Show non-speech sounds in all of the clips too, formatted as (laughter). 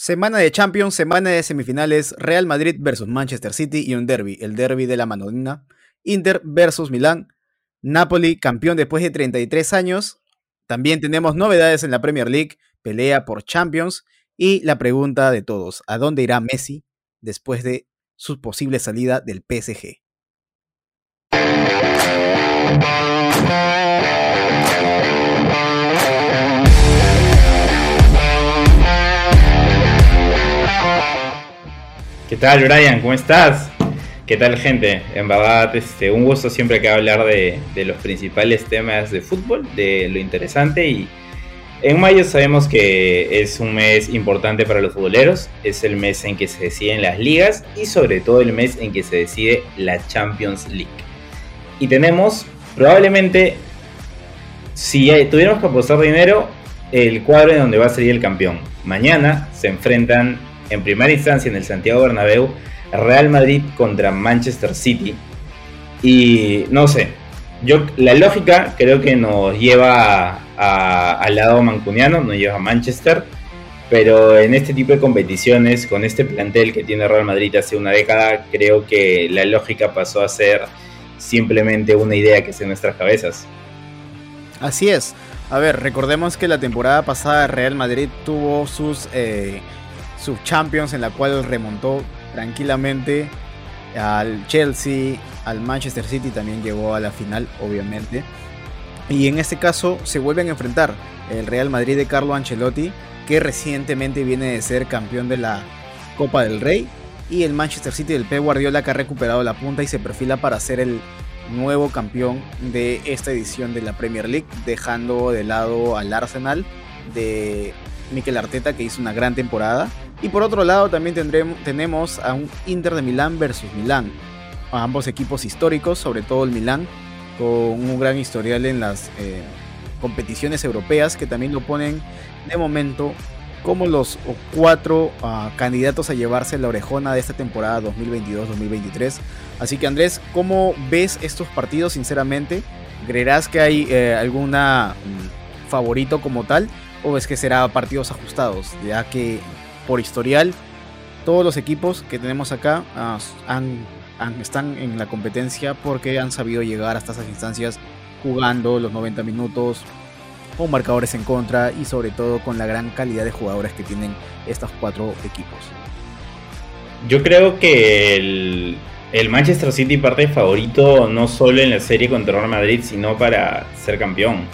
Semana de Champions, semana de semifinales, Real Madrid versus Manchester City y un derby, el derby de la Manolina, Inter versus Milán, Napoli campeón después de 33 años. También tenemos novedades en la Premier League, pelea por Champions y la pregunta de todos, ¿a dónde irá Messi después de su posible salida del PSG? ¿Qué tal, Brian? ¿Cómo estás? ¿Qué tal, gente? En verdad, este, un gusto siempre que hablar de, los principales temas de fútbol, de lo interesante. Y en mayo sabemos que es un mes importante para los futboleros. Es el mes en que se deciden las ligas y, sobre todo, el mes en que se decide la Champions League. Y tenemos, probablemente, si tuviéramos que apostar dinero, el cuadro en donde va a salir el campeón. Mañana se enfrentan en primera instancia en el Santiago Bernabéu Real Madrid contra Manchester City. Y no sé, yo la lógica creo que nos lleva al lado mancuniano, nos lleva a Manchester. Pero en este tipo de competiciones, con este plantel que tiene Real Madrid hace una década, creo que la lógica pasó a ser simplemente una idea que está en nuestras cabezas. Así es. A ver, recordemos que la temporada pasada Real Madrid tuvo sus eh, Champions en la cual remontó tranquilamente al Chelsea, al Manchester City también llegó a la final, obviamente. Y en este caso se vuelven a enfrentar el Real Madrid de Carlo Ancelotti, que recientemente viene de ser campeón de la Copa del Rey, y el Manchester City del Pep Guardiola que ha recuperado la punta y se perfila para ser el nuevo campeón de esta edición de la Premier League, dejando de lado al Arsenal de Mikel Arteta que hizo una gran temporada y por otro lado también tendremos, tenemos a un Inter de Milán versus Milán. Ambos equipos históricos, sobre todo el Milán, con un gran historial en las eh, competiciones europeas que también lo ponen de momento como los cuatro ah, candidatos a llevarse la orejona de esta temporada 2022-2023. Así que Andrés, ¿cómo ves estos partidos sinceramente? ¿Creerás que hay eh, alguna mm, favorito como tal? ¿O ves que será partidos ajustados? Ya que por historial, todos los equipos que tenemos acá ah, están en la competencia porque han sabido llegar hasta esas instancias jugando los 90 minutos con marcadores en contra y sobre todo con la gran calidad de jugadores que tienen estos cuatro equipos. Yo creo que el, el Manchester City parte favorito no solo en la serie contra Real Madrid, sino para ser campeón.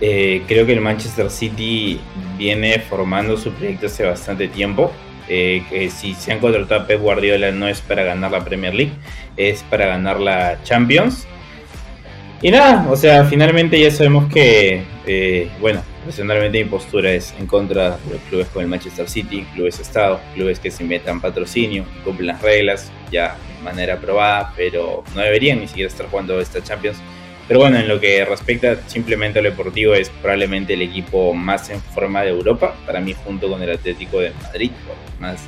Eh, creo que el Manchester City viene formando su proyecto hace bastante tiempo. Eh, que si se han contratado a Pep Guardiola no es para ganar la Premier League, es para ganar la Champions. Y nada, o sea, finalmente ya sabemos que, eh, bueno, personalmente mi postura es en contra de los clubes como el Manchester City, clubes Estado, clubes que se metan patrocinio, cumplen las reglas, ya de manera aprobada, pero no deberían ni siquiera estar jugando esta Champions pero bueno, en lo que respecta simplemente a lo deportivo, es probablemente el equipo más en forma de Europa, para mí junto con el Atlético de Madrid, por más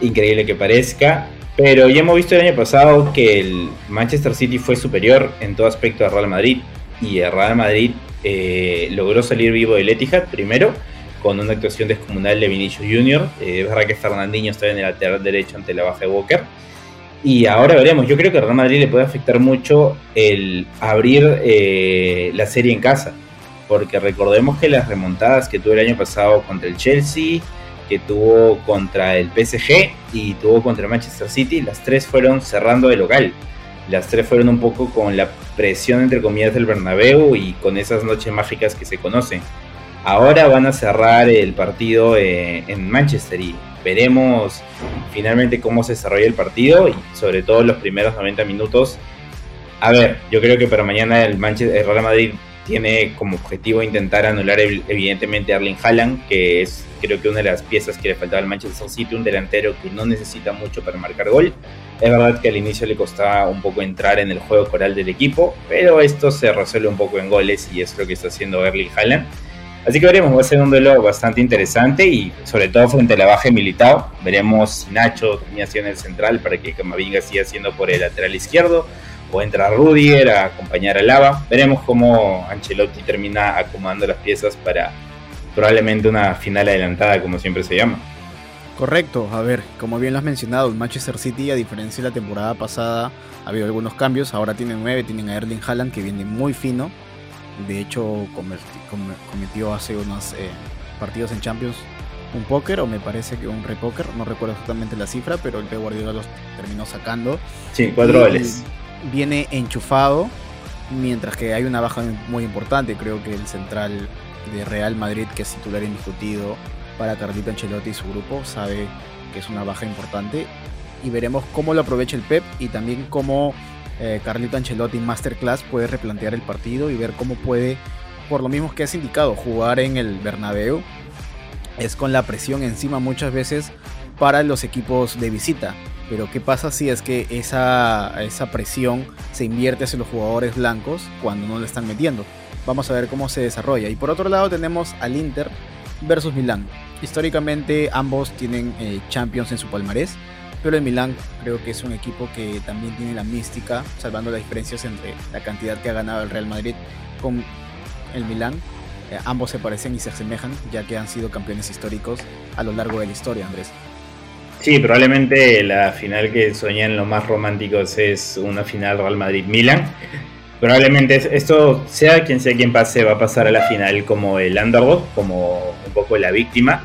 increíble que parezca. Pero ya hemos visto el año pasado que el Manchester City fue superior en todo aspecto al Real Madrid y el Real Madrid eh, logró salir vivo del Etihad primero con una actuación descomunal de Vinicius Junior. Eh, es verdad que Fernandinho estaba en el lateral derecho ante la baja de Walker y ahora veremos, yo creo que a Real Madrid le puede afectar mucho el abrir eh, la serie en casa, porque recordemos que las remontadas que tuvo el año pasado contra el Chelsea, que tuvo contra el PSG y tuvo contra el Manchester City, las tres fueron cerrando de local. Las tres fueron un poco con la presión entre comillas del Bernabéu y con esas noches mágicas que se conocen. Ahora van a cerrar el partido eh, en Manchester y veremos finalmente cómo se desarrolla el partido y sobre todo los primeros 90 minutos. A ver, yo creo que para mañana el, Manchester, Real Madrid tiene como objetivo intentar anular evidentemente a Erling Haaland, que es creo que una de las piezas que le faltaba al Manchester City, un delantero que no necesita mucho para marcar gol. Es verdad que al inicio le costaba un poco entrar en el juego coral del equipo, pero esto se resuelve un poco en goles y es lo que está haciendo Erling Haaland. Así que veremos, va a ser un duelo bastante interesante y sobre todo frente a la baja de Militao. Veremos si Nacho termina siendo el central para que Camavinga siga siendo por el lateral izquierdo o entra Rudiger a acompañar a Lava. Veremos cómo Ancelotti termina acomodando las piezas para probablemente una final adelantada como siempre se llama. Correcto, a ver, como bien lo has mencionado, el Manchester City, a diferencia de la temporada pasada, ha habido algunos cambios. Ahora tienen nueve, tienen a Erling Haaland que viene muy fino. De hecho, cometió hace unos eh, partidos en Champions un póker, o me parece que un repóker, no recuerdo exactamente la cifra, pero el P. Guardiola los terminó sacando. Sí, cuatro goles. Viene enchufado, mientras que hay una baja muy importante. Creo que el central de Real Madrid, que es titular indiscutido, para Carlito Ancelotti y su grupo. Sabe que es una baja importante y veremos cómo lo aprovecha el Pep y también cómo eh, Carlito Ancelotti Masterclass puede replantear el partido y ver cómo puede, por lo mismo que has indicado, jugar en el Bernabéu. Es con la presión encima muchas veces para los equipos de visita. Pero ¿qué pasa si es que esa, esa presión se invierte hacia los jugadores blancos cuando no le están metiendo? Vamos a ver cómo se desarrolla. Y por otro lado tenemos al Inter versus Milán. Históricamente ambos tienen eh, Champions en su palmarés, pero el Milán creo que es un equipo que también tiene la mística, salvando las diferencias entre la cantidad que ha ganado el Real Madrid con el Milán. Eh, ambos se parecen y se asemejan, ya que han sido campeones históricos a lo largo de la historia, Andrés. Sí, probablemente la final que soñan los más románticos es una final Real Madrid-Milan probablemente esto, sea quien sea quien pase, va a pasar a la final como el underdog, como un poco la víctima.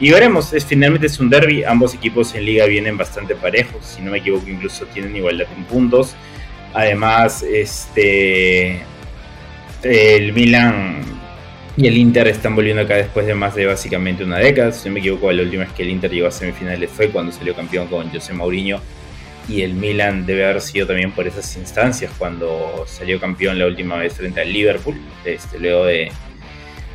Y veremos, es, finalmente es un derby, ambos equipos en liga vienen bastante parejos, si no me equivoco incluso tienen igualdad en puntos. Además, este el Milan y el Inter están volviendo acá después de más de básicamente una década. Si no me equivoco, la última vez que el Inter llegó a semifinales fue cuando salió campeón con José Mourinho y el Milan debe haber sido también por esas instancias cuando salió campeón la última vez frente al Liverpool, este, luego, de,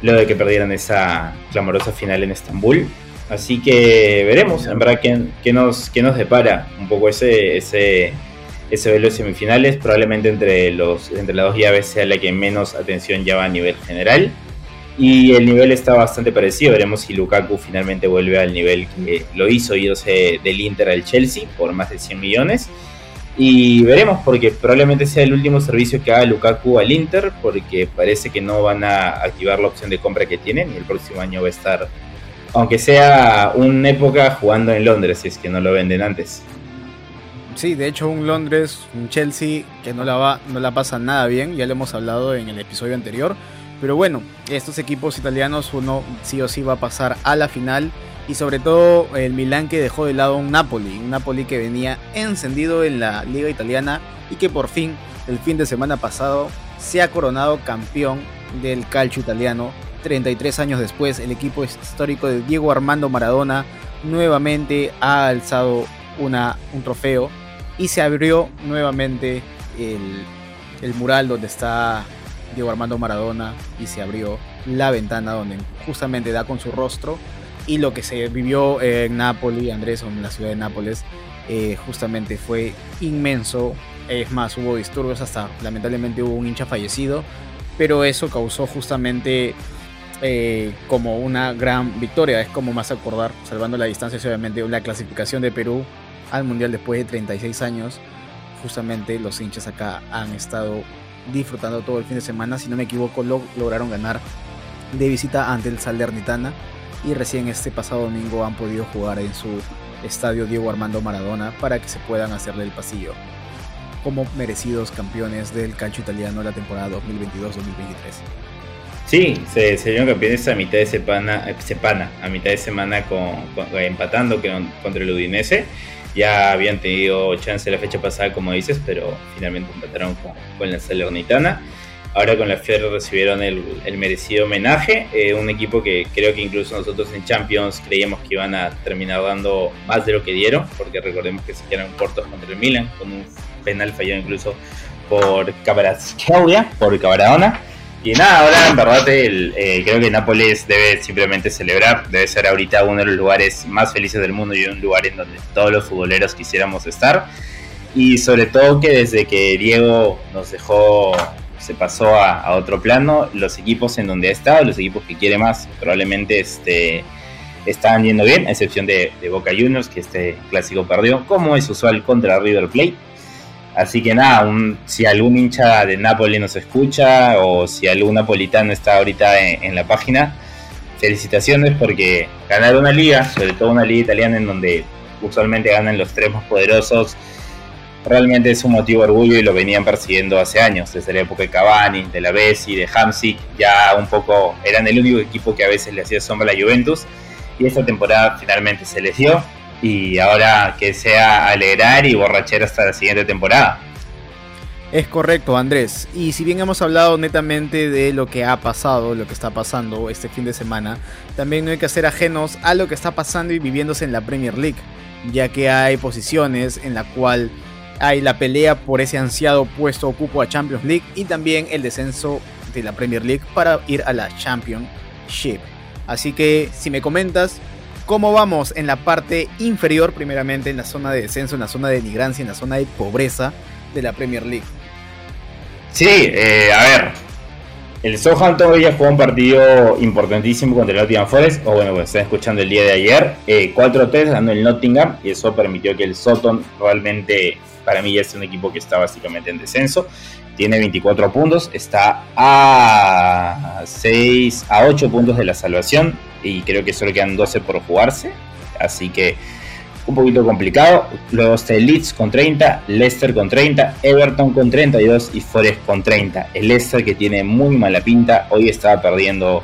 luego de que perdieran esa clamorosa final en Estambul. Así que veremos, en verdad, qué, nos, qué nos depara un poco ese, ese, ese de semifinales. Probablemente entre, los, entre las dos llaves sea la que menos atención lleva a nivel general. Y el nivel está bastante parecido. Veremos si Lukaku finalmente vuelve al nivel que lo hizo yéndose del Inter al Chelsea por más de 100 millones. Y veremos, porque probablemente sea el último servicio que haga Lukaku al Inter, porque parece que no van a activar la opción de compra que tienen y el próximo año va a estar, aunque sea una época, jugando en Londres, si es que no lo venden antes. Sí, de hecho un Londres, un Chelsea que no la, va, no la pasa nada bien, ya lo hemos hablado en el episodio anterior pero bueno, estos equipos italianos uno sí o sí va a pasar a la final. Y sobre todo el Milán que dejó de lado un Napoli. Un Napoli que venía encendido en la liga italiana y que por fin, el fin de semana pasado, se ha coronado campeón del calcio italiano. 33 años después, el equipo histórico de Diego Armando Maradona nuevamente ha alzado una, un trofeo y se abrió nuevamente el, el mural donde está Diego Armando Maradona y se abrió la ventana donde justamente da con su rostro y lo que se vivió en Nápoles, Andrés, en la ciudad de Nápoles, eh, justamente fue inmenso. Es más, hubo disturbios, hasta lamentablemente hubo un hincha fallecido, pero eso causó justamente eh, como una gran victoria. Es como más acordar, salvando la distancia, obviamente, la clasificación de Perú al Mundial después de 36 años. Justamente los hinchas acá han estado disfrutando todo el fin de semana. Si no me equivoco, lo, lograron ganar de visita ante el Salernitana. Y recién este pasado domingo han podido jugar en su estadio Diego Armando Maradona para que se puedan hacerle el pasillo como merecidos campeones del calcio italiano la temporada 2022-2023. Sí, se salieron campeones a mitad de semana, a mitad de semana con, empatando contra el Udinese ya habían tenido chance la fecha pasada, como dices, pero finalmente empataron con, la Salernitana. Ahora con la Fier recibieron el, merecido homenaje, eh, un equipo que creo que incluso nosotros en Champions creíamos que iban a terminar dando más de lo que dieron, porque recordemos que se quedaron cortos contra el Milan, con un penal fallado incluso por Cabrazquelia, por Cabradona. Y nada, ahora en verdad eh, creo que Nápoles debe simplemente celebrar, debe ser ahorita uno de los lugares más felices del mundo y un lugar en donde todos los futboleros quisiéramos estar. Y sobre todo que desde que Diego nos dejó, se pasó a, otro plano, los equipos en donde ha estado, los equipos que quiere más, probablemente este, están yendo bien, a excepción de, Boca Juniors, que este clásico perdió, como es usual contra River Plate. Así que nada, si algún hincha de Napoli nos escucha o si algún napolitano está ahorita en, la página, felicitaciones porque ganar una liga, sobre todo una liga italiana en donde usualmente ganan los tres más poderosos, realmente es un motivo de orgullo y lo venían persiguiendo hace años, desde la época de Cavani, de la Bessi, de Hamsik, ya un poco eran el único equipo que a veces le hacía sombra a la Juventus y esta temporada finalmente se les dio y ahora que sea alegrar y borrachera hasta la siguiente temporada. Es correcto, Andrés. Y si bien hemos hablado netamente de lo que ha pasado, lo que está pasando este fin de semana, también no hay que ser ajenos a lo que está pasando y viviéndose en la Premier League, ya que hay posiciones en la cual hay la pelea por ese ansiado puesto ocupo a Champions League y también el descenso de la Premier League para ir a la Championship. Así que si me comentas cómo vamos en la parte inferior, primeramente en la zona de descenso, en la zona de denigrancia, en la zona de pobreza de la Premier League. Sí, eh, a ver. El Southampton ya jugó un partido importantísimo contra el Nottingham Forest, o bueno, pues están escuchando el día de ayer. 4-3 eh, ganó el Nottingham y eso permitió que el Soton realmente, para mí ya es un equipo que está básicamente en descenso. Tiene 24 puntos, está a 6, a 8 puntos de la salvación y creo que solo quedan 12 por jugarse. Así que un poquito complicado. El Leeds con 30, Leicester con 30, Everton con 32 y Forest con 30. El Leicester que tiene muy mala pinta, hoy estaba perdiendo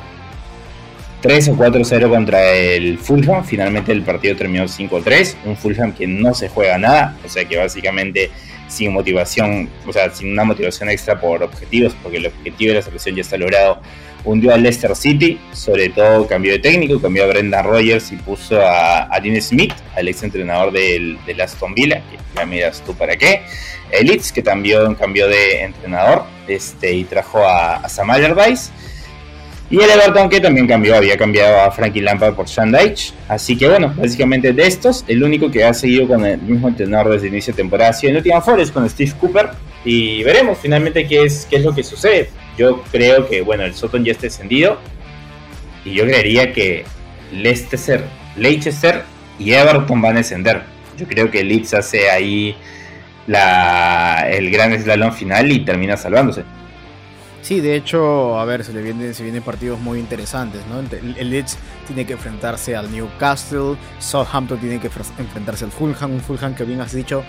3 o 4-0 contra el Fulham. Finalmente el partido terminó 5-3. Un Fulham que no se juega nada, o sea que básicamente sin motivación, o sea, sin una motivación extra por objetivos, porque el objetivo de la selección ya está logrado hundió al Leicester City, sobre todo cambió de técnico, cambió a Brendan Rogers y puso a, Dean Smith, al ex entrenador del, Aston Villa, que ya miras tú para qué. El Leeds, que también cambió de entrenador este, y trajo a, a Sam Allardyce. Y el Everton que también cambió, había cambiado a Frankie Lampard por Sean. Así que bueno, básicamente de estos, el único que ha seguido con el mismo entrenador desde el inicio de temporada ha sido Nottingham Forest con Steve Cooper. Y veremos finalmente qué es, qué es lo que sucede. Yo creo que, bueno, el Soton ya está descendido. Y yo creería que Leicester, Leicester y Everton van a descender. Yo creo que Leeds hace ahí la, el gran slalom final y termina salvándose. Sí, de hecho, a ver, se le vienen, se vienen partidos muy interesantes, ¿no? El Leeds tiene que enfrentarse al Newcastle, Southampton tiene que enfrentarse al Fulham, un Fulham que bien has dicho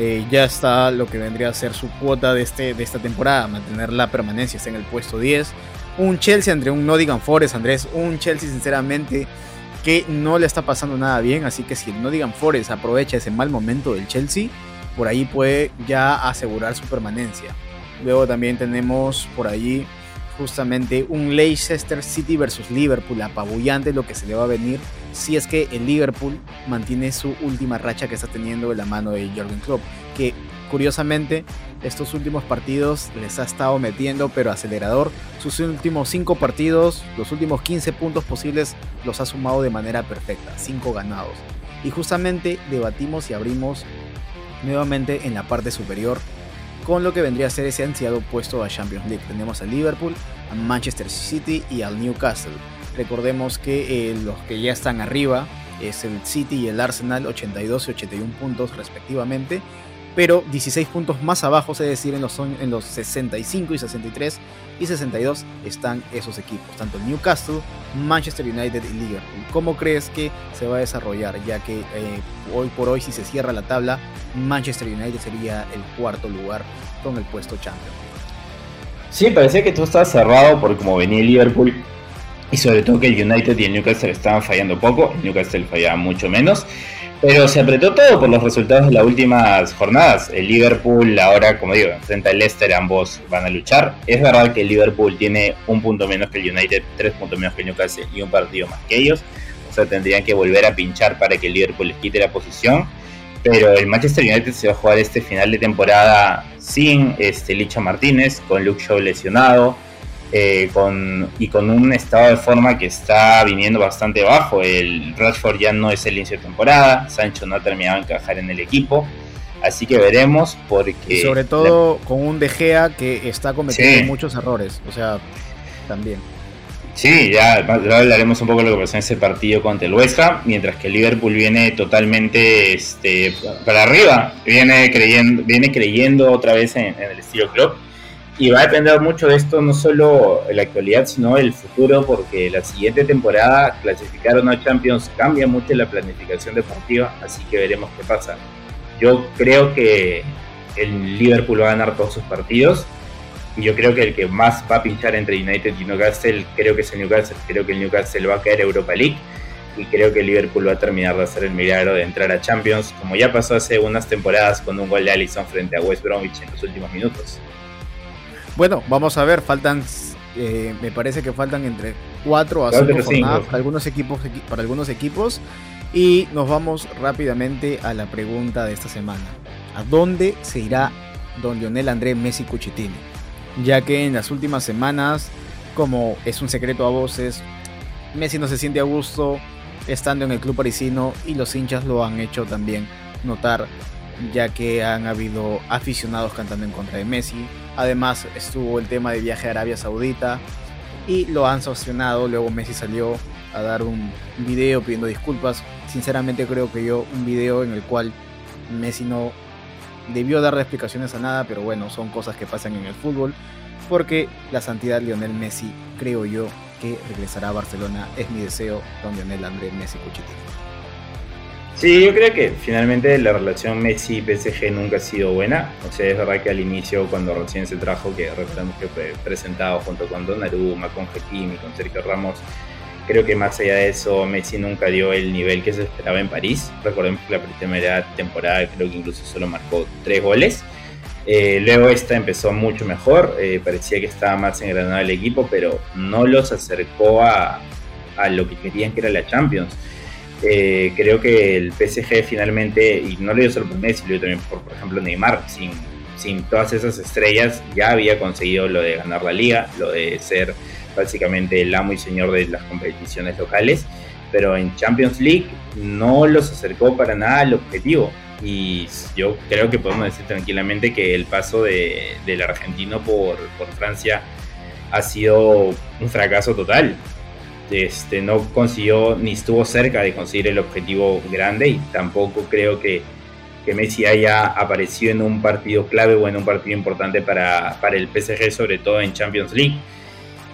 eh, ya está lo que vendría a ser su cuota de, este, de esta temporada, mantener la permanencia, está en el puesto 10. Un Chelsea entre un Nottingham Forest, Andrés, un Chelsea sinceramente que no le está pasando nada bien, así que si el Nottingham Forest aprovecha ese mal momento del Chelsea, por ahí puede ya asegurar su permanencia. Luego también tenemos por allí justamente un Leicester City versus Liverpool, apabullante lo que se le va a venir si es que el Liverpool mantiene su última racha que está teniendo de la mano de Jürgen Klopp, que curiosamente estos últimos partidos les ha estado metiendo pero acelerador. Sus últimos 5 partidos, los últimos 15 puntos posibles los ha sumado de manera perfecta, 5 ganados. Y justamente debatimos y abrimos nuevamente en la parte superior con lo que vendría a ser ese ansiado puesto a Champions League. Tenemos al Liverpool, a Manchester City y al Newcastle. Recordemos que eh, los que ya están arriba es el City y el Arsenal, 82 y 81 puntos respectivamente. Pero 16 puntos más abajo, es decir, en los, en los 65 y 63 y 62 están esos equipos, tanto Newcastle, Manchester United y Liverpool. ¿Cómo crees que se va a desarrollar? Ya que eh, hoy por hoy, si se cierra la tabla, Manchester United sería el cuarto lugar con el puesto champion. Sí, parecía que todo estaba cerrado por como venía Liverpool y sobre todo que el United y el Newcastle estaban fallando poco, Newcastle fallaba mucho menos. Pero se apretó todo por los resultados de las últimas jornadas. El Liverpool ahora, como digo, enfrenta al Leicester, ambos van a luchar. Es verdad que el Liverpool tiene un punto menos que el United, tres puntos menos que el Newcastle y un partido más que ellos. O sea, tendrían que volver a pinchar para que el Liverpool les quite la posición. Pero el Manchester United se va a jugar este final de temporada sin este, Licha Martínez, con Luke Shaw lesionado eh, con, y con un estado de forma que está viniendo bastante bajo. El Rashford ya no es el inicio de temporada, Sancho no ha terminado de encajar en el equipo. Así que veremos porque... Y sobre todo con un De Gea que está cometiendo muchos errores, o sea, también. Sí, ya, hablaremos un poco de lo que pasó en ese partido contra el West Ham, mientras que el Liverpool viene totalmente este, para arriba, viene creyendo, viene creyendo otra vez en, en el estilo club y va a depender mucho de esto, no solo la actualidad, sino el futuro, porque la siguiente temporada clasificar o no a Champions cambia mucho la planificación deportiva, así que veremos qué pasa. Yo creo que el Liverpool va a ganar todos sus partidos, y yo creo que el que más va a pinchar entre United y Newcastle, creo que es el Newcastle, creo que el Newcastle va a caer Europa League, y creo que el Liverpool va a terminar de hacer el milagro de entrar a Champions, como ya pasó hace unas temporadas con un gol de Allison frente a West Bromwich en los últimos minutos. Bueno, vamos a ver, faltan, eh, me parece que faltan entre 4 a 5 jornadas para algunos, equipos, para algunos equipos. Y nos vamos rápidamente a la pregunta de esta semana. ¿A dónde se irá don Lionel Andrés Messi Cuchitini? Ya que en las últimas semanas, como es un secreto a voces, Messi no se siente a gusto estando en el club parisino y los hinchas lo han hecho también notar, ya que han habido aficionados cantando en contra de Messi, Además estuvo el tema de viaje a Arabia Saudita y lo han sancionado. Luego Messi salió a dar un video pidiendo disculpas. Sinceramente creo que yo un video en el cual Messi no debió dar explicaciones a nada, pero bueno, son cosas que pasan en el fútbol. Porque la santidad Lionel Messi, creo yo, que regresará a Barcelona. Es mi deseo con Lionel Andrés Messi Cuchitini. Sí, yo creo que finalmente la relación Messi-PSG nunca ha sido buena. O sea, es verdad que al inicio, cuando recién se trajo, que recordemos que fue presentado junto con Donnarumma, con Hakimi, con Sergio Ramos, creo que más allá de eso, Messi nunca dio el nivel que se esperaba en París. Recordemos que la primera temporada creo que incluso solo marcó tres goles. Eh, luego esta empezó mucho mejor, eh, parecía que estaba más engranado el equipo, pero no los acercó a, a lo que querían que era la Champions. Eh, creo que el PSG finalmente, y no le dio solo por Messi, lo también por, por ejemplo, Neymar, sin, sin todas esas estrellas, ya había conseguido lo de ganar la liga, lo de ser básicamente el amo y señor de las competiciones locales, pero en Champions League no los acercó para nada al objetivo. Y yo creo que podemos decir tranquilamente que el paso de, del argentino por, por Francia ha sido un fracaso total este, no consiguió ni estuvo cerca de conseguir el objetivo grande y tampoco creo que, que, Messi haya aparecido en un partido clave o en un partido importante para, para el PSG, sobre todo en Champions League.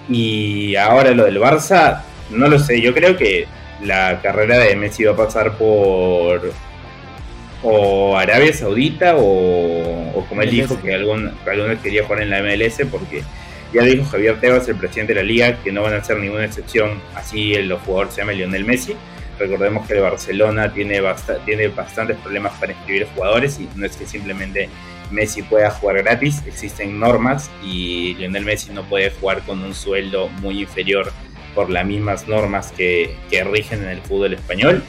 Y ahora lo del Barça, no lo sé, yo creo que la carrera de Messi va a pasar por o Arabia Saudita o, como él dijo que algún, algunos quería jugar en la MLS porque ya dijo Javier Tebas, el presidente de la liga, que no van a hacer ninguna excepción, así el jugador se llama Lionel Messi. Recordemos que el Barcelona tiene, tiene bastantes problemas para inscribir jugadores y no es que simplemente Messi pueda jugar gratis, existen normas y Lionel Messi no puede jugar con un sueldo muy inferior por las mismas normas que, que rigen en el fútbol español.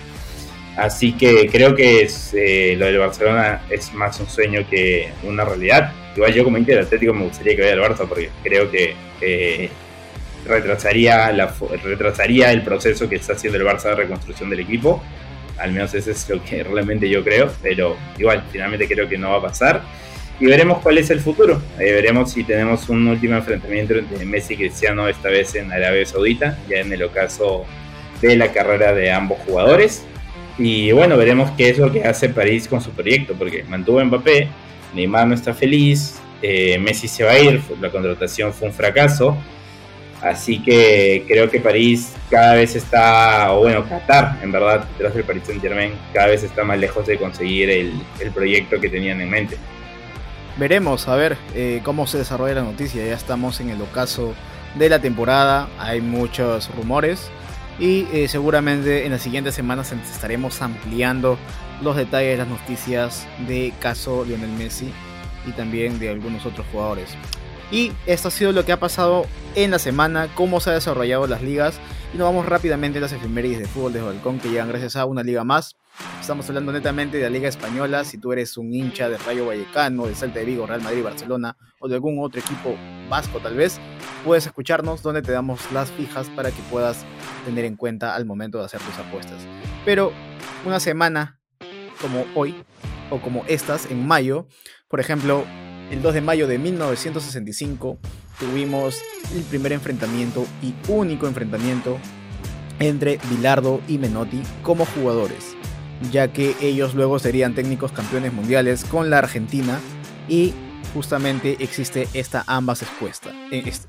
Así que creo que eh, lo del Barcelona es más un sueño que una realidad. Igual yo como hincha Atlético me gustaría que vaya al Barça porque creo que retrasaría, la, retrasaría el proceso que está haciendo el Barça de reconstrucción del equipo. Al menos eso es lo que realmente yo creo, pero igual, finalmente creo que no va a pasar. Y veremos cuál es el futuro. Eh, veremos si tenemos un último enfrentamiento entre Messi y Cristiano, esta vez en Arabia Saudita, ya en el ocaso de la carrera de ambos jugadores. Y bueno, veremos qué es lo que hace París con su proyecto, porque mantuvo a Mbappé, Neymar no está feliz, eh, Messi se va a ir, la contratación fue un fracaso. Así que creo que París cada vez está, o bueno, Qatar, en verdad, detrás del Paris Saint Germain, cada vez está más lejos de conseguir el, proyecto que tenían en mente. Veremos, a ver eh, cómo se desarrolla la noticia. Ya estamos en el ocaso de la temporada, hay muchos rumores y eh, seguramente en las siguientes semanas estaremos ampliando los detalles de las noticias de caso Lionel Messi y también de algunos otros jugadores. Y esto ha sido lo que ha pasado en la semana, cómo se han desarrollado las ligas. Y nos vamos rápidamente a las efemérides de fútbol de balcón que llegan gracias a una liga más. Estamos hablando netamente de la Liga Española. Si tú eres un hincha de Rayo Vallecano, de Salta de Vigo, Real Madrid, Barcelona o de algún otro equipo vasco tal vez, puedes escucharnos donde te damos las fijas para que puedas tener en cuenta al momento de hacer tus apuestas. Pero una semana como hoy o como estas en mayo, por ejemplo, el 2 de mayo de 1965 tuvimos el primer enfrentamiento y único enfrentamiento entre Bilardo y Menotti como jugadores, ya que ellos luego serían técnicos campeones mundiales con la Argentina y justamente existe esta ambas eh,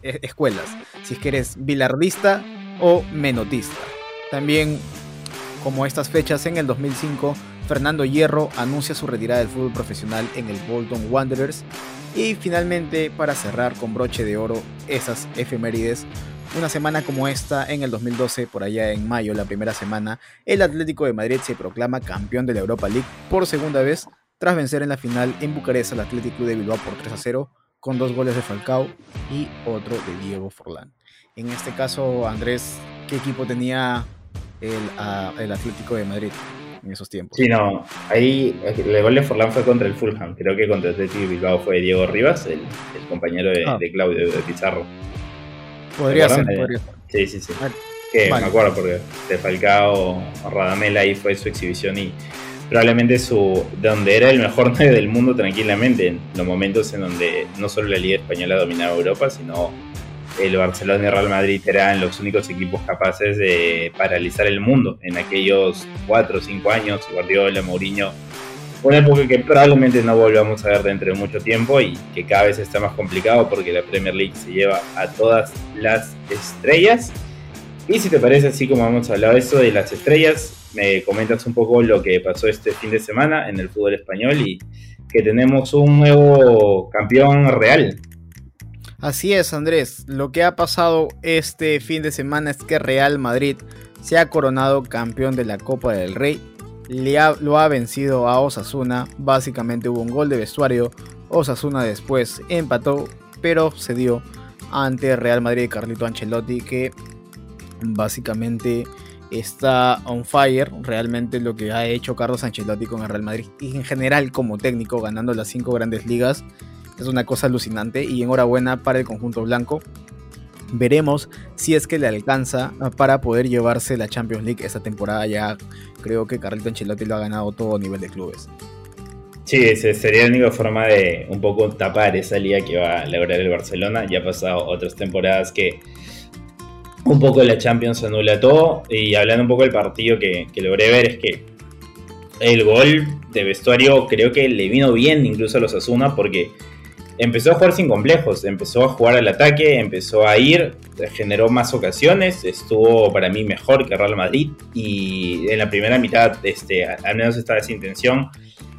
eh, escuelas, si es que eres bilardista o menotista. También, como estas fechas en el 2005, Fernando Hierro anuncia su retirada del fútbol profesional en el Bolton Wanderers y finalmente, para cerrar con broche de oro esas efemérides, una semana como esta, en el 2012, por allá en mayo, la primera semana, el Atlético de Madrid se proclama campeón de la Europa League por segunda vez, tras vencer en la final en Bucarest al Atlético de Bilbao por 3 a 0, con dos goles de Falcao y otro de Diego Forlán. En este caso, Andrés, ¿qué equipo tenía el, el Atlético de Madrid? en esos tiempos. Sí, no, ahí el gol de Forlán fue contra el Fulham, creo que contra el Atlético Bilbao fue Diego Rivas, el, compañero ah. de, Claudio de Pizarro. Podría ser, podría ser. Sí, sí, sí. Que me acuerdo porque de Falcao Radamel ahí fue su exhibición y probablemente su donde era el mejor (laughs) 9 del mundo tranquilamente en los momentos en donde no solo la Liga Española dominaba Europa, sino el Barcelona y Real Madrid eran los únicos equipos capaces de paralizar el mundo en aquellos 4 o 5 años, Guardiola, Mourinho, una época que probablemente no volvamos a ver dentro de mucho tiempo y que cada vez está más complicado porque la Premier League se lleva a todas las estrellas. Y si te parece, así como hemos hablado eso de las estrellas, me comentas un poco lo que pasó este fin de semana en el fútbol español y que tenemos un nuevo campeón real. Así es, Andrés. Lo que ha pasado este fin de semana es que Real Madrid se ha coronado campeón de la Copa del Rey. lo ha vencido a Osasuna. Básicamente hubo un gol de vestuario. Osasuna después empató, pero se dio ante Real Madrid y Carlito Ancelotti, que básicamente está on fire. Realmente lo que ha hecho Carlos Ancelotti con el Real Madrid y en general como técnico, ganando las cinco grandes ligas es una cosa alucinante y enhorabuena para el conjunto blanco. Veremos si es que le alcanza para poder llevarse la Champions League esta temporada. Ya creo que Carlito Ancelotti lo ha ganado todo a nivel de clubes. Sí, sería la única forma de un poco tapar esa liga que va a lograr el Barcelona. Ya ha pasado otras temporadas que un poco la Champions anula todo. Y hablando un poco del partido que, logré ver, es que el gol de vestuario creo que le vino bien incluso a los Asuna porque empezó a jugar sin complejos, empezó a jugar al ataque, empezó a ir, generó más ocasiones, estuvo para mí mejor que Real Madrid y en la primera mitad este, al menos estaba esa intención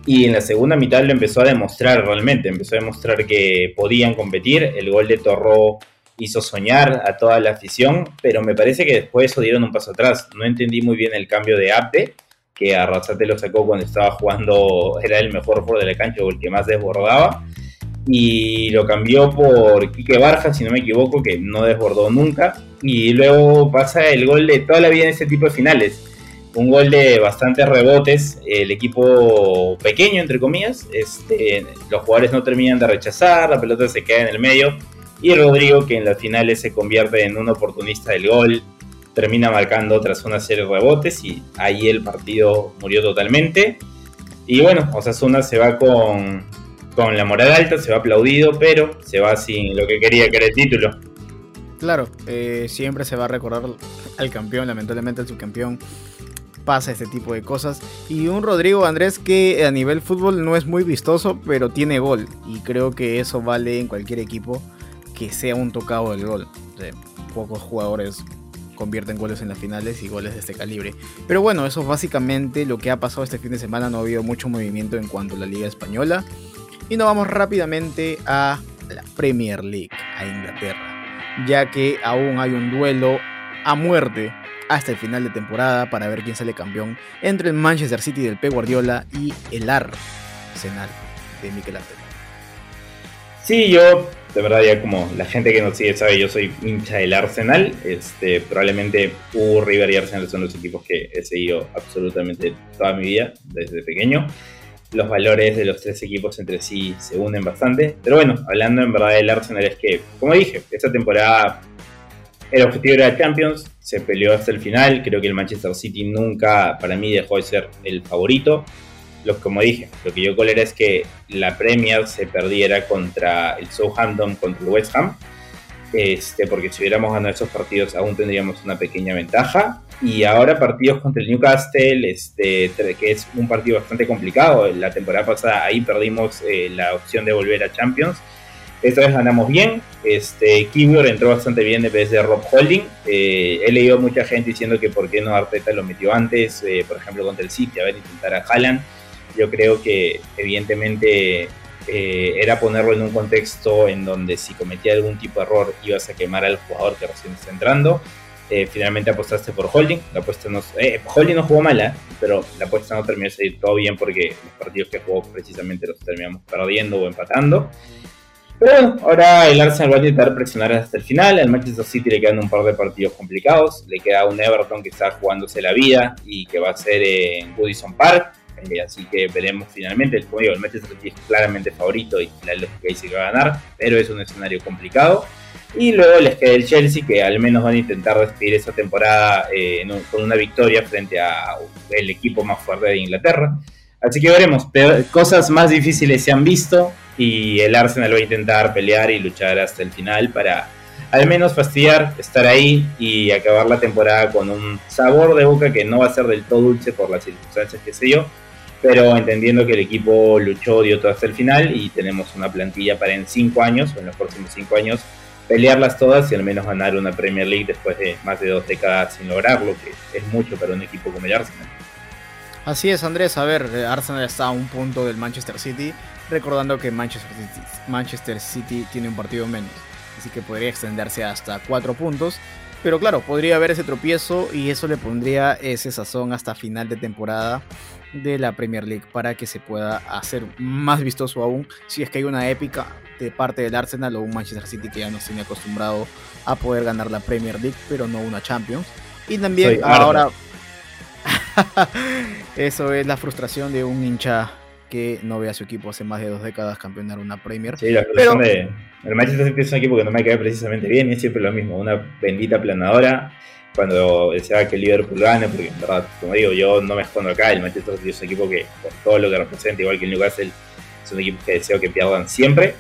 y en la segunda mitad lo empezó a demostrar realmente, empezó a demostrar que podían competir, el gol de Torro hizo soñar a toda la afición, pero me parece que después eso dieron un paso atrás, no entendí muy bien el cambio de Ape, que Arrasate lo sacó cuando estaba jugando, (laughs) era el mejor jugador de la cancha el que más desbordaba y lo cambió por Quique Barja, si no me equivoco, que no desbordó nunca. Y luego pasa el gol de toda la vida en este tipo de finales. Un gol de bastantes rebotes, el equipo pequeño, entre comillas, este, los jugadores no terminan de rechazar, la pelota se queda en el medio. Y Rodrigo, que en las finales se convierte en un oportunista del gol, termina marcando tras una serie de rebotes y ahí el partido murió totalmente. Y bueno, Osasuna se va con, con la moral alta, se va aplaudido, pero se va sin lo que quería, que era el título. Claro, eh, siempre se va a recordar al campeón, lamentablemente el subcampeón pasa este tipo de cosas. Y un Rodrigo Andrés que a nivel fútbol no es muy vistoso, pero tiene gol. Y creo que eso vale en cualquier equipo que sea un tocado del gol. pocos jugadores convierten goles en las finales y goles de este calibre. Pero bueno, eso es básicamente lo que ha pasado este fin de semana. No ha habido mucho movimiento en cuanto a la Liga Española. Y nos vamos rápidamente a la Premier League, a Inglaterra, ya que aún hay un duelo a muerte hasta el final de temporada para ver quién sale campeón entre el Manchester City del P. Guardiola y el Arsenal de Mikel Arteta. Sí, yo, de verdad, ya como la gente que nos sigue sabe, yo soy hincha del Arsenal. Este, probablemente U, River y Arsenal son los equipos que he seguido absolutamente toda mi vida, desde pequeño los valores de los tres equipos entre sí se unen bastante. Pero bueno, hablando en verdad del Arsenal es que, como dije, esta temporada el objetivo era Champions, se peleó hasta el final, creo que el Manchester City nunca para mí dejó de ser el favorito. Lo, como dije, lo que yo colera es que la Premier se perdiera contra el Southampton, contra el West Ham. este, porque si hubiéramos ganado esos partidos aún tendríamos una pequeña ventaja. Y ahora partidos contra el Newcastle, este, que es un partido bastante complicado. La temporada pasada ahí perdimos eh, la opción de volver a Champions. Esta vez ganamos bien. Este, entró bastante bien en vez de Rob Holding. Eh, he leído mucha gente diciendo que por qué no Arteta lo metió antes, eh, por ejemplo contra el City, a ver, intentar a Haaland. Yo creo que evidentemente eh, era ponerlo en un contexto en donde si cometía algún tipo de error ibas a quemar al jugador que recién está entrando. Eh, finalmente apostaste por Holding. La apuesta no, eh, Holding no jugó mala, pero la apuesta no terminó de salir todo bien porque los partidos que jugó precisamente los terminamos perdiendo o empatando. Pero bueno, ahora el Arsenal va a intentar presionar hasta el final. Al Manchester City le quedan un par de partidos complicados. Le queda un Everton que está jugándose la vida y que va a ser en Goodison Park. Eh, así que veremos finalmente. Como digo, el Manchester City es claramente favorito y la lógica dice que va a ganar, pero es un escenario complicado. Y luego les queda el Chelsea, que al menos van a intentar despedir esa temporada eh, con una victoria frente al equipo más fuerte de Inglaterra. Así que veremos, cosas más difíciles se han visto y el Arsenal va a intentar pelear y luchar hasta el final para al menos fastidiar, estar ahí y acabar la temporada con un sabor de boca que no va a ser del todo dulce por las circunstancias que se dio, pero entendiendo que el equipo luchó, dio todo hasta el final y tenemos una plantilla para en cinco años o en los próximos cinco años pelearlas todas y al menos ganar una Premier League después de más de dos décadas sin lograrlo, que es mucho para un equipo como el Arsenal. Así es, Andrés. A ver, Arsenal está a un punto del Manchester City, recordando que Manchester City, Manchester City tiene un partido menos, así que podría extenderse hasta cuatro puntos. Pero claro, podría haber ese tropiezo y eso le pondría ese sazón hasta final de temporada de la Premier League para que se pueda hacer más vistoso aún si es que hay una épica de parte del Arsenal o un Manchester City que ya nos tiene acostumbrado a poder ganar la Premier League pero no una Champions y también ahora (laughs) eso es la frustración de un hincha que no ve a su equipo hace más de dos décadas campeonar una Premier. Sí, la frustración de. El Manchester City es un equipo que no me cae precisamente bien y es siempre lo mismo, una bendita planadora cuando deseaba que el Liverpool gane, porque en verdad, como digo, yo no me escondo acá, el Manchester City es un equipo que, por todo lo que representa, igual que el Newcastle, es un equipo que deseo que pierdan siempre.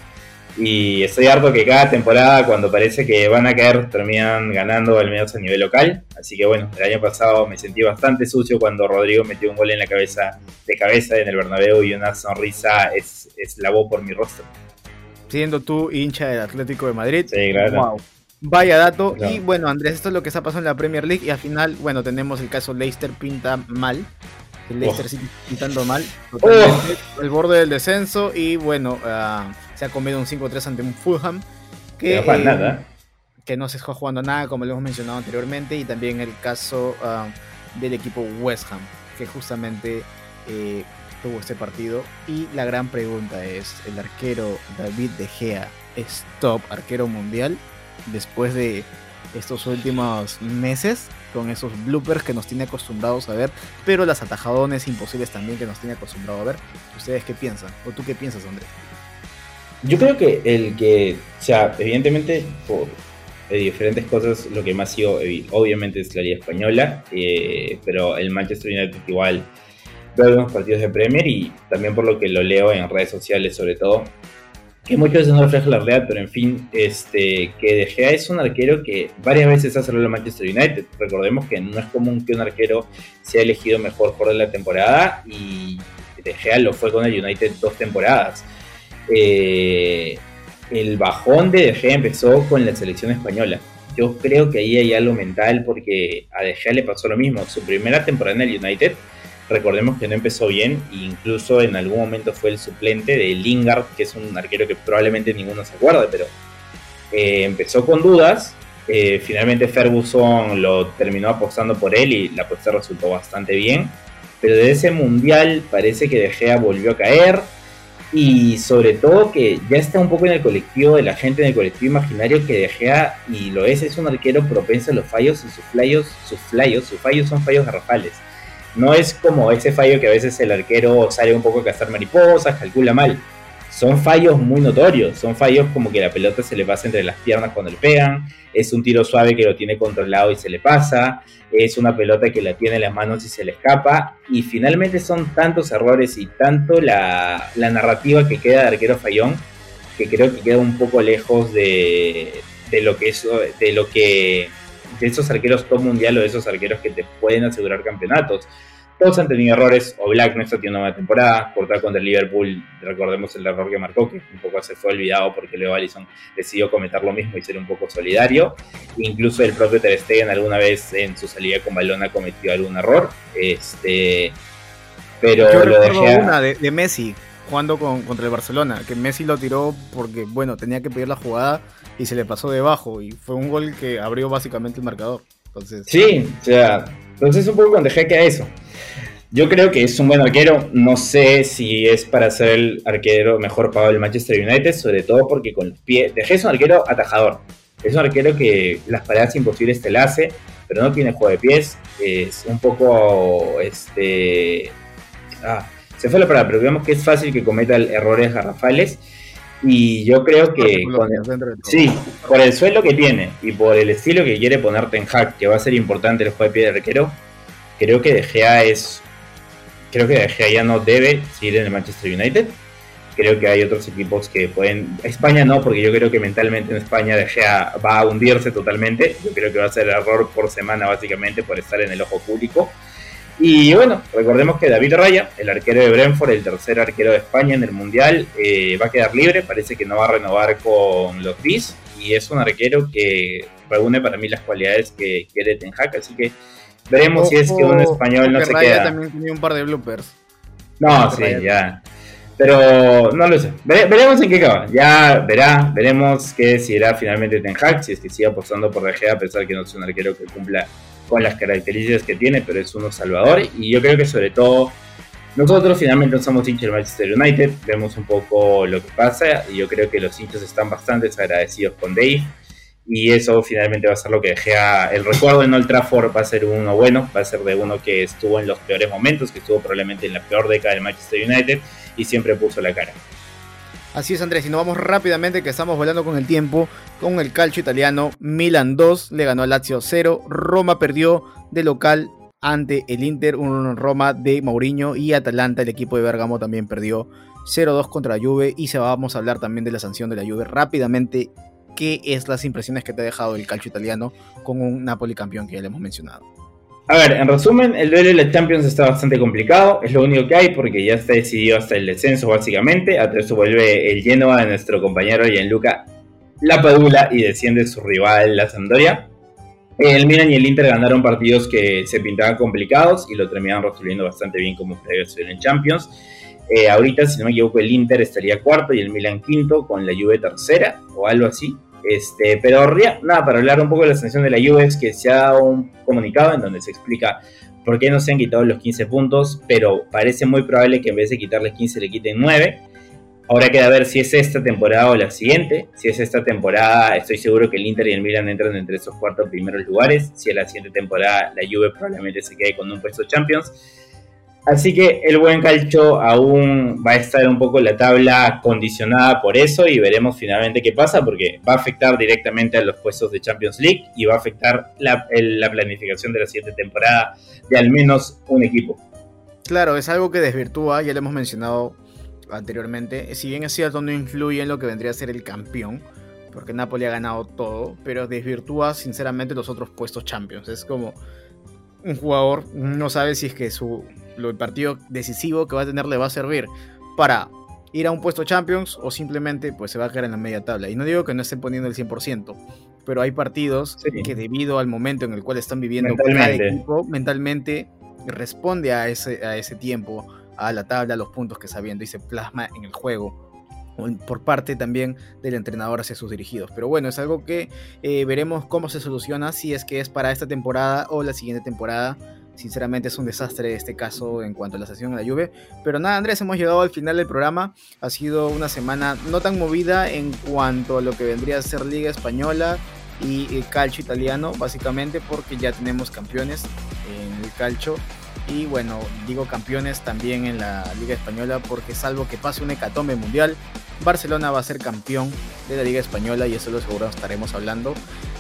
Y estoy harto que cada temporada, cuando parece que van a caer, terminan ganando al menos a nivel local. Así que bueno, el año pasado me sentí bastante sucio cuando Rodrigo metió un gol en la cabeza, de cabeza en el Bernabéu y una sonrisa es, es la voz por mi rostro. Siendo tú hincha del Atlético de Madrid. Sí, claro. Wow. Vaya dato. Y bueno, Andrés, esto es lo que está pasando en la Premier League. Y al final, bueno, tenemos el caso Leicester pinta mal. El Leicester sigue pintando mal. El borde del descenso. Y bueno, ah, se ha comido un 5-3 ante un Fulham. Que, no nada. Que no se está jugando nada, como lo hemos mencionado anteriormente. Y también el caso ah, del equipo West Ham, que justamente eh, tuvo este partido. Y la gran pregunta es: ¿el arquero David De Gea es top arquero mundial? Después de estos últimos meses con esos bloopers que nos tiene acostumbrados a ver, pero las atajadones imposibles también que nos tiene acostumbrado a ver. ¿Ustedes qué piensan? ¿O tú qué piensas, Andrés? Yo creo que el que, o sea, evidentemente por diferentes cosas, lo que más sigo, obviamente es la Liga Española, eh, pero el Manchester United igual veo algunos partidos de Premier y también por lo que lo leo en redes sociales sobre todo, que muchas veces no refleja la realidad, pero en fin, este, que De Gea es un arquero que varias veces ha salido al Manchester United. Recordemos que no es común que un arquero sea elegido mejor por la temporada y De Gea lo fue con el United dos temporadas. Eh, el bajón de De Gea empezó con la selección española. Yo creo que ahí hay algo mental porque a De Gea le pasó lo mismo. Su primera temporada en el United Recordemos que no empezó bien e incluso en algún momento fue el suplente de Lingard, que es un arquero que probablemente ninguno se acuerde, pero eh, empezó con dudas. Eh, finalmente Ferguson lo terminó apostando por él y la apuesta resultó bastante bien. Pero de ese mundial parece que De Gea volvió a caer y sobre todo que ya está un poco en el colectivo de la gente en el colectivo imaginario que De Gea y lo es, es un arquero propenso a los fallos y sus fallos, sus fallos, sus fallos son fallos garrafales. No es como ese fallo que a veces el arquero sale un poco a cazar mariposas, calcula mal. Son fallos muy notorios, son fallos como que la pelota se le pasa entre las piernas cuando le pegan, es un tiro suave que lo tiene controlado y se le pasa, es una pelota que la tiene en las manos y se le escapa, y finalmente son tantos errores y tanto la, narrativa que queda de arquero fallón, que creo que queda un poco lejos de, de lo que es, de lo que de esos arqueros top mundial o de esos arqueros que te pueden asegurar campeonatos. Todos han tenido errores. O Black no está teniendo una temporada. Cortar contra el Liverpool, recordemos el error que marcó, que un poco se fue olvidado porque Leo Allison decidió cometer lo mismo y ser un poco solidario. Incluso el propio Ter Stegen alguna vez en su salida con balón ha cometido algún error. Este, pero Yo lo dejé. una de, Messi jugando con, contra el Barcelona, que Messi lo tiró porque, bueno, tenía que pedir la jugada y se le pasó debajo. Y fue un gol que abrió básicamente el marcador. Entonces, sí, o sea, entonces un poco que a eso. Yo creo que es un buen arquero. No sé si es para ser el arquero mejor pagado del Manchester United, sobre todo porque con los pies. Dejé es un arquero atajador. Es un arquero que las paradas imposibles te la hace, pero no tiene juego de pies. Es un poco. Este. Ah, se fue la palabra, pero digamos que es fácil que cometa errores garrafales. Y yo creo que sí, por el suelo que tiene y por el estilo que quiere ponerte en hack, que va a ser importante el juego de pie de arquero, creo que De Gea es creo que De Gea ya no debe seguir en el Manchester United. Creo que hay otros equipos que pueden. España no, porque yo creo que mentalmente en España De Gea va a hundirse totalmente. Yo creo que va a ser error por semana, básicamente, por estar en el ojo público. Y bueno, recordemos que David Raya, el arquero de Brentford, el tercer arquero de España en el Mundial, eh, va a quedar libre, parece que no va a renovar con los Bees y es un arquero que reúne para mí las cualidades que quiere Ten Hag, así que veremos si es que un español no se Raya queda. también tenía un par de bloopers. No, sí, ya. Pero no lo sé. veremos en qué acaba. Ya verá, veremos qué decidirá finalmente Ten Hag, si es que sigue apostando por De Gea, a pesar que no es un arquero que cumpla con las características que tiene, pero es uno salvador. Y yo creo que sobre todo nosotros finalmente somos hinchas del Manchester United, vemos un poco lo que pasa y yo creo que los hinchas están bastante agradecidos con Dave. Y eso finalmente va a ser lo que deje el recuerdo en Old Trafford va a ser uno bueno, va a ser de uno que estuvo en los peores momentos, que estuvo probablemente en la peor década del Manchester United y siempre puso la cara. Así es, Andrés. Y nos vamos rápidamente, que estamos volando con el tiempo, con el calcio italiano. Milan 2 le ganó a Lazio 0. Roma perdió de local ante el Inter, un Roma de Mourinho. Y Atalanta, el equipo de Bergamo, también perdió 0-2 contra la Juve. Y se vamos a hablar también de la sanción de la Juve rápidamente. ¿Qué es las impresiones que te ha dejado el calcio italiano con un Napoli campeón que ya le hemos mencionado? A ver, en resumen, el duelo de la Champions está bastante complicado, es lo único que hay porque ya está decidido hasta el descenso básicamente, a eso vuelve el Genoa de nuestro compañero Gianluca Lapadula y desciende su rival la Sampdoria. El Milan y el Inter ganaron partidos que se pintaban complicados y lo terminaron resolviendo bastante bien como previo en Champions. Eh, ahorita, si no me equivoco, el Inter estaría cuarto y el Milan quinto con la Juve tercera o algo así. Este, pero nada, para hablar un poco de la sanción de la Juve es que se ha dado un comunicado en donde se explica por qué no se han quitado los 15 puntos, pero parece muy probable que en vez de quitarles 15 le quiten 9. Ahora queda ver si es esta temporada o la siguiente. Si es esta temporada, estoy seguro que el Inter y el Milan entran entre esos cuatro primeros lugares. Si es la siguiente temporada, la Juve probablemente se quede con un puesto Champions. Así que el buen calcio aún va a estar un poco la tabla condicionada por eso y veremos finalmente qué pasa porque va a afectar directamente a los puestos de Champions League y va a afectar la, planificación de la siguiente temporada de al menos un equipo. Claro, es algo que desvirtúa, ya lo hemos mencionado anteriormente. Si bien es cierto, no influye en lo que vendría a ser el campeón, porque Napoli ha ganado todo, pero desvirtúa sinceramente los otros puestos Champions. Es como un jugador no sabe si es que su el partido decisivo que va a tener le va a servir para ir a un puesto Champions o simplemente pues se va a quedar en la media tabla. Y no digo que no estén poniendo el 100%, pero hay partidos que debido al momento en el cual están viviendo mentalmente. cada equipo, mentalmente responde a ese, a ese tiempo, a la tabla, a los puntos que está viendo y se plasma en el juego por parte también del entrenador hacia sus dirigidos. Pero bueno, es algo que eh, veremos cómo se soluciona, si es que es para esta temporada o la siguiente temporada. Sinceramente es un desastre este caso en cuanto a la sesión de la lluvia. Pero nada, Andrés, hemos llegado al final del programa. Ha sido una semana no tan movida en cuanto a lo que vendría a ser Liga Española y el calcio italiano, básicamente porque ya tenemos campeones en el calcio y bueno, digo campeones también en la Liga Española porque salvo que pase un hecatombe mundial, Barcelona va a ser campeón de la Liga Española y eso lo seguro estaremos hablando.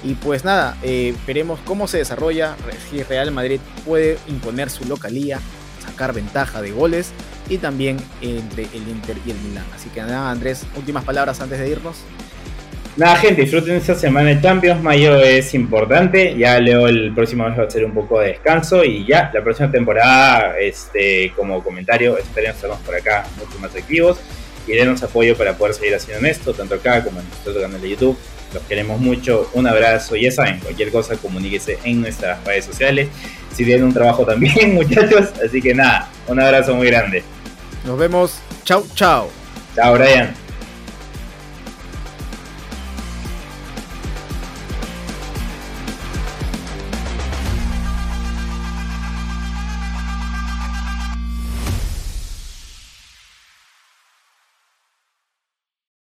Y pues nada, eh, veremos cómo se desarrolla, si Real Madrid puede imponer su localía, sacar ventaja de goles y también entre el Inter y el Milan. Así que nada, Andrés, últimas palabras antes de irnos. Nada, gente, disfruten esta semana de Champions. Mayo es importante. Ya leo el próximo mes va a ser un poco de descanso. Y ya, la próxima temporada, este, como comentario, esperemos estarnos por acá mucho más activos. Y denos apoyo para poder seguir haciendo esto, tanto acá como en nuestro canal de YouTube. Los queremos mucho. Un abrazo. Ya saben, cualquier cosa, comuníquese en nuestras redes sociales. Si tienen un trabajo también, (laughs) muchachos. Así que nada, un abrazo muy grande. Nos vemos. Chau, chao. Chao, Brian.